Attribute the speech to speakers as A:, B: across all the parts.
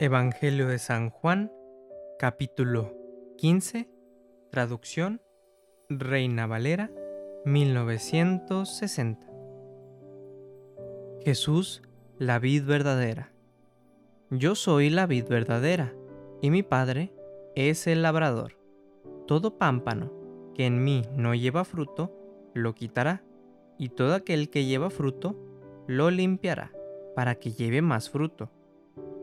A: Evangelio de San Juan, capítulo 15, traducción Reina Valera, 1960. Jesús, la vid verdadera. Yo soy la vid verdadera, y mi Padre es el labrador. Todo pámpano que en mí no lleva fruto, lo quitará, y todo aquel que lleva fruto, lo limpiará, para que lleve más fruto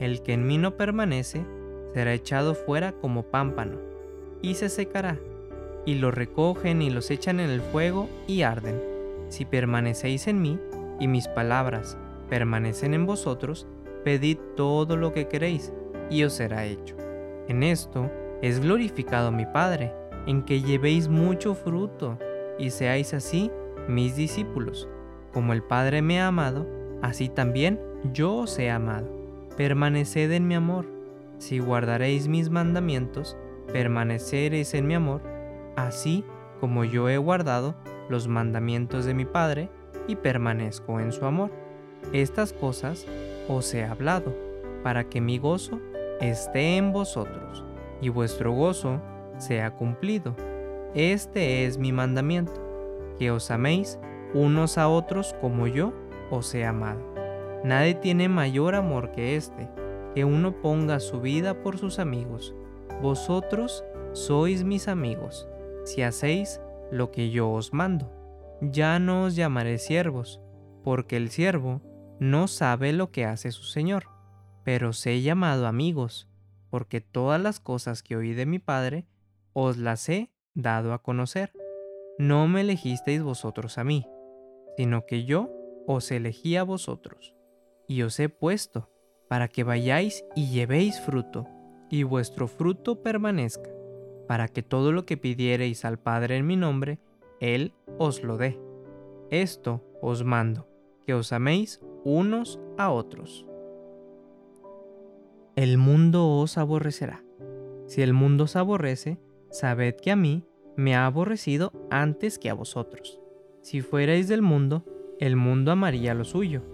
A: El que en mí no permanece será echado fuera como pámpano, y se secará, y lo recogen y los echan en el fuego y arden. Si permanecéis en mí, y mis palabras permanecen en vosotros, pedid todo lo que queréis, y os será hecho. En esto es glorificado mi Padre, en que llevéis mucho fruto, y seáis así mis discípulos. Como el Padre me ha amado, así también yo os he amado permaneced en mi amor. Si guardaréis mis mandamientos, permaneceréis en mi amor, así como yo he guardado los mandamientos de mi Padre y permanezco en su amor. Estas cosas os he hablado, para que mi gozo esté en vosotros y vuestro gozo sea cumplido. Este es mi mandamiento, que os améis unos a otros como yo os he amado. Nadie tiene mayor amor que este, que uno ponga su vida por sus amigos. Vosotros sois mis amigos, si hacéis lo que yo os mando. Ya no os llamaré siervos, porque el siervo no sabe lo que hace su Señor, pero os he llamado amigos, porque todas las cosas que oí de mi Padre os las he dado a conocer. No me elegisteis vosotros a mí, sino que yo os elegí a vosotros y os he puesto, para que vayáis y llevéis fruto, y vuestro fruto permanezca, para que todo lo que pidiereis al Padre en mi nombre, Él os lo dé. Esto os mando, que os améis unos a otros. El mundo os aborrecerá. Si el mundo os aborrece, sabed que a mí me ha aborrecido antes que a vosotros. Si fuerais del mundo, el mundo amaría lo suyo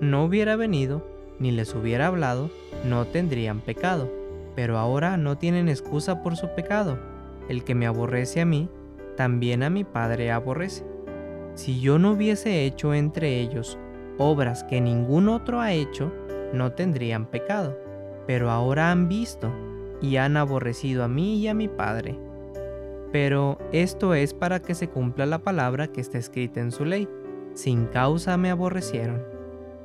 A: no hubiera venido, ni les hubiera hablado, no tendrían pecado. Pero ahora no tienen excusa por su pecado. El que me aborrece a mí, también a mi Padre aborrece. Si yo no hubiese hecho entre ellos obras que ningún otro ha hecho, no tendrían pecado. Pero ahora han visto y han aborrecido a mí y a mi Padre. Pero esto es para que se cumpla la palabra que está escrita en su ley. Sin causa me aborrecieron.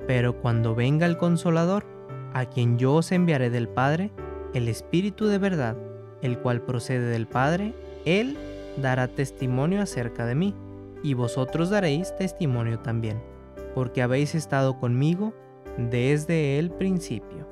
A: Pero cuando venga el consolador, a quien yo os enviaré del Padre, el Espíritu de verdad, el cual procede del Padre, Él dará testimonio acerca de mí, y vosotros daréis testimonio también, porque habéis estado conmigo desde el principio.